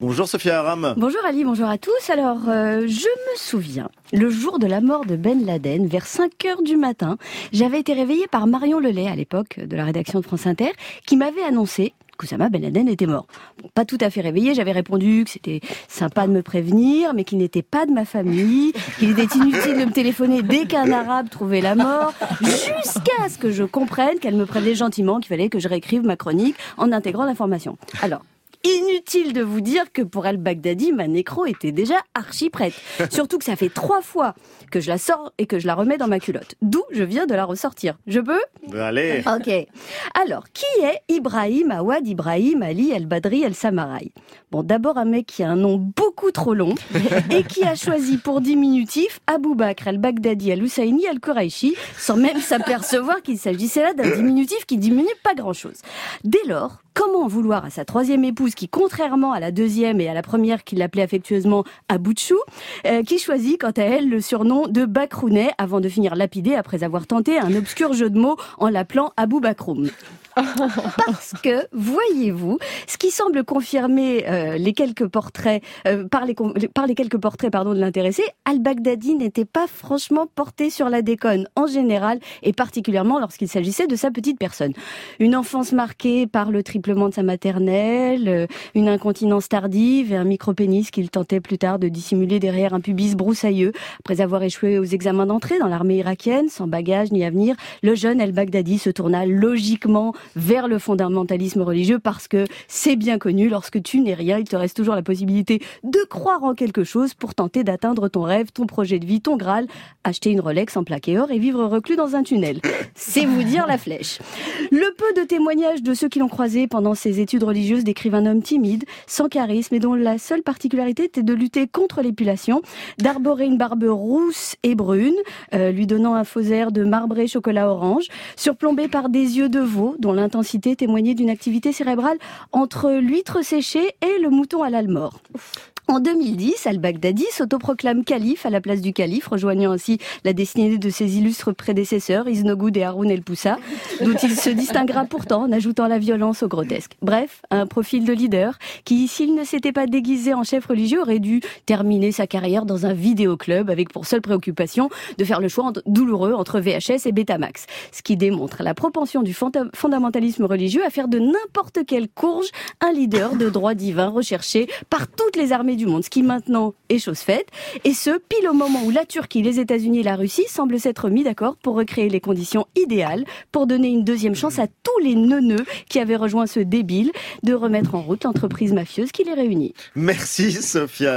Bonjour Sophia Aram. Bonjour Ali, bonjour à tous. Alors, euh, je me souviens, le jour de la mort de Ben Laden, vers 5 heures du matin, j'avais été réveillée par Marion Lelay, à l'époque de la rédaction de France Inter, qui m'avait annoncé qu'Oussama Ben Laden était mort. Pas tout à fait réveillée, j'avais répondu que c'était sympa de me prévenir, mais qu'il n'était pas de ma famille, qu'il était inutile de me téléphoner dès qu'un arabe trouvait la mort, jusqu'à ce que je comprenne qu'elle me prévenait gentiment qu'il fallait que je réécrive ma chronique en intégrant l'information. Alors, Inutile de vous dire que pour Al-Baghdadi, ma nécro était déjà archi prête. Surtout que ça fait trois fois que je la sors et que je la remets dans ma culotte. D'où je viens de la ressortir. Je peux? Allez. Ok. Alors, qui est Ibrahim Awad Ibrahim Ali El-Badri El-Samarai? Bon, d'abord un mec qui a un nom beaucoup trop long et qui a choisi pour diminutif Abou Bakr El-Baghdadi El-Husseini El-Quraishi sans même s'apercevoir qu'il s'agissait là d'un diminutif qui diminue pas grand-chose. Dès lors, comment vouloir à sa troisième épouse qui, contrairement à la deuxième et à la première qui l'appelait affectueusement Abouchou, euh, qui choisit quant à elle le surnom de Bakrounet avant de finir lapidé après avoir tenté un obscur jeu de mots en l'appelant Abou Bakroum parce que, voyez-vous, ce qui semble confirmer euh, les quelques portraits, euh, par, les, par les quelques portraits pardon, de l'intéressé, al-Baghdadi n'était pas franchement porté sur la déconne en général et particulièrement lorsqu'il s'agissait de sa petite personne. Une enfance marquée par le triplement de sa maternelle, euh, une incontinence tardive et un micro-pénis qu'il tentait plus tard de dissimuler derrière un pubis broussailleux. Après avoir échoué aux examens d'entrée dans l'armée irakienne, sans bagage ni avenir, le jeune al-Baghdadi se tourna logiquement vers le fondamentalisme religieux parce que c'est bien connu, lorsque tu n'es rien, il te reste toujours la possibilité de croire en quelque chose pour tenter d'atteindre ton rêve, ton projet de vie, ton Graal, acheter une Rolex en plaqué or et vivre reclus dans un tunnel. C'est vous dire la flèche. Le peu de témoignages de ceux qui l'ont croisé pendant ses études religieuses décrivent un homme timide, sans charisme et dont la seule particularité était de lutter contre l'épulation, d'arborer une barbe rousse et brune, euh, lui donnant un faux air de marbré chocolat orange, surplombé par des yeux de veau dont l'intensité témoignait d'une activité cérébrale entre l'huître séchée et le mouton à l'almore. En 2010, al-Baghdadi s'autoproclame calife à la place du calife, rejoignant ainsi la destinée de ses illustres prédécesseurs, Iznogoud et Haroun el-Poussa, dont il se distinguera pourtant en ajoutant la violence au grotesque. Bref, un profil de leader qui, s'il ne s'était pas déguisé en chef religieux, aurait dû terminer sa carrière dans un vidéoclub avec pour seule préoccupation de faire le choix douloureux entre VHS et Betamax. Ce qui démontre la propension du fondamentalisme religieux à faire de n'importe quelle courge un leader de droit divin recherché par toutes les armées du monde, ce qui maintenant est chose faite, et ce, pile au moment où la Turquie, les États-Unis et la Russie semblent s'être mis d'accord pour recréer les conditions idéales pour donner une deuxième chance à tous les neuneux qui avaient rejoint ce débile de remettre en route l'entreprise mafieuse qui les réunit. Merci Sophia.